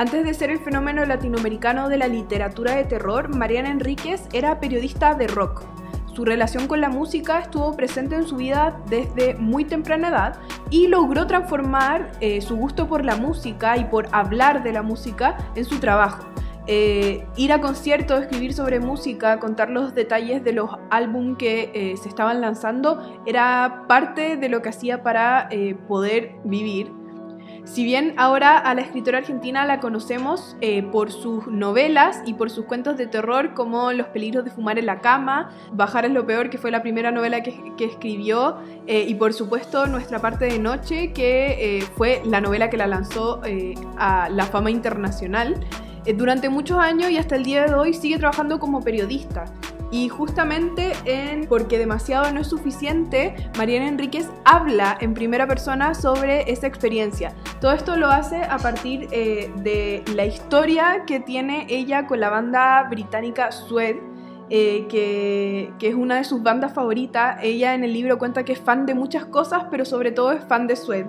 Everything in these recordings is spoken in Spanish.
Antes de ser el fenómeno latinoamericano de la literatura de terror, Mariana Enríquez era periodista de rock. Su relación con la música estuvo presente en su vida desde muy temprana edad y logró transformar eh, su gusto por la música y por hablar de la música en su trabajo. Eh, ir a conciertos, escribir sobre música, contar los detalles de los álbumes que eh, se estaban lanzando, era parte de lo que hacía para poder vivir. Si bien ahora a la escritora argentina la conocemos por sus novelas y por sus cuentos de terror como Los peligros de fumar en la cama, Bajar es lo peor, que fue la primera novela que, escribió, y por supuesto Nuestra parte de noche, que fue la novela que la lanzó a la fama internacional. Eh, durante muchos años y hasta el día de hoy sigue trabajando como periodista. Y justamente en Porque demasiado no es suficiente, Mariana Enríquez habla en primera persona sobre esa experiencia. Todo esto lo hace a partir eh, de la historia que tiene ella con la banda británica Sued, eh, que, que, es una de sus bandas favoritas. Ella en el libro cuenta que es fan de muchas cosas, pero sobre todo es fan de Sued.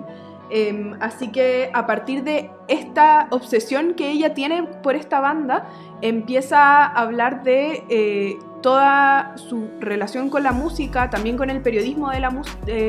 Em, así que a partir de esta obsesión que ella tiene por esta banda, empieza a hablar de eh, toda su relación con la música, también con el periodismo de la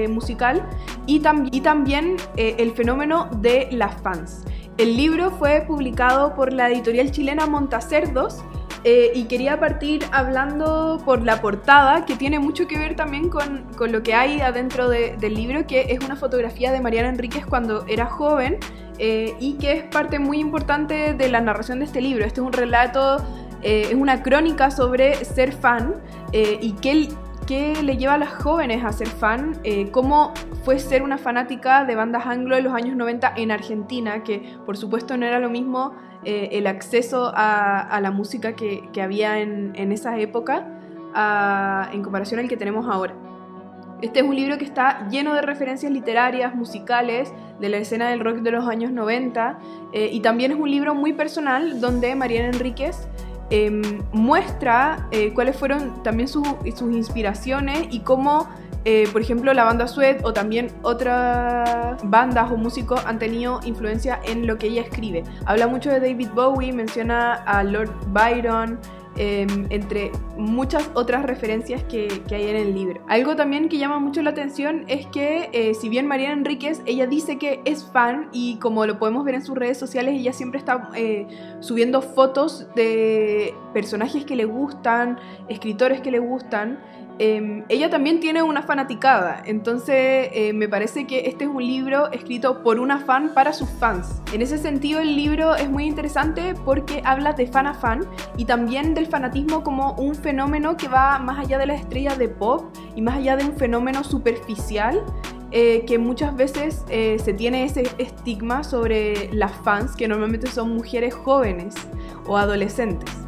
musical y, y también eh, el fenómeno de las fans. El libro fue publicado por la editorial chilena Montacerdos eh, y quería partir hablando por la portada, que tiene mucho que ver también con, con lo que hay adentro del libro, que es una fotografía de Mariana Enríquez cuando era joven eh, y que es parte muy importante de la narración de este libro. Este es un relato, eh, es una crónica sobre ser fan y qué, qué le lleva a las jóvenes a ser fan, cómo fue ser una fanática de bandas anglo de los años 90 en Argentina, que por supuesto no era lo mismo eh, el acceso a, la música que, había en, esa época en comparación al que tenemos ahora. Este es un libro que está lleno de referencias literarias, musicales, de la escena del rock de los años 90, eh, y también es un libro muy personal donde Mariana Enríquez em, muestra eh, cuáles fueron también sus inspiraciones y cómo eh, por ejemplo, la banda Sued o también otras bandas o músicos han tenido influencia en lo que ella escribe. Habla mucho de David Bowie, menciona a Lord Byron, em, entre muchas otras referencias que, hay en el libro. Algo también que llama mucho la atención es que eh, si bien Mariana Enríquez, ella dice que es fan y como lo podemos ver en sus redes sociales, ella siempre está eh, subiendo fotos de personajes que le gustan, escritores que le gustan, Em, ella también tiene una fanaticada, entonces eh, me parece que este es un libro escrito por una fan para sus fans. En ese sentido el libro es muy interesante porque habla de fan a fan y también del fanatismo como un fenómeno que va más allá de las estrellas de pop y más allá de un fenómeno superficial eh, que muchas veces eh, se tiene ese estigma sobre las fans que normalmente son mujeres jóvenes o adolescentes.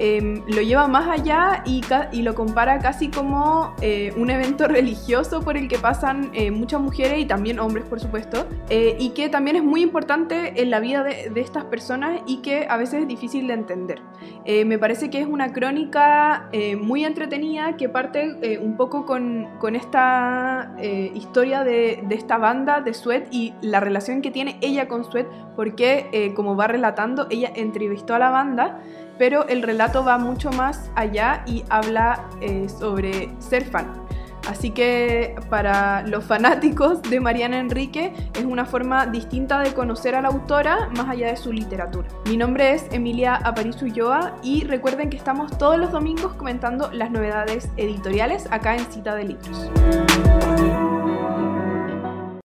Em, lo lleva más allá y, lo compara casi como eh, un evento religioso por el que pasan eh, muchas mujeres y también hombres, por supuesto, eh, y que también es muy importante en la vida de, estas personas y que a veces es difícil de entender. me parece que es una crónica muy entretenida que parte un poco con, con esta historia de, de, esta banda de Sweat y la relación que tiene ella con Sweat, porque como va relatando, ella entrevistó a la banda pero el relato va mucho más allá y habla eh, sobre ser fan. Así que para los fanáticos de Mariana Enrique es una forma distinta de conocer a la autora más allá de su literatura. Mi nombre es Emilia Aparicio Ulloa y recuerden que estamos todos los domingos comentando las novedades editoriales acá en Cita de Libros.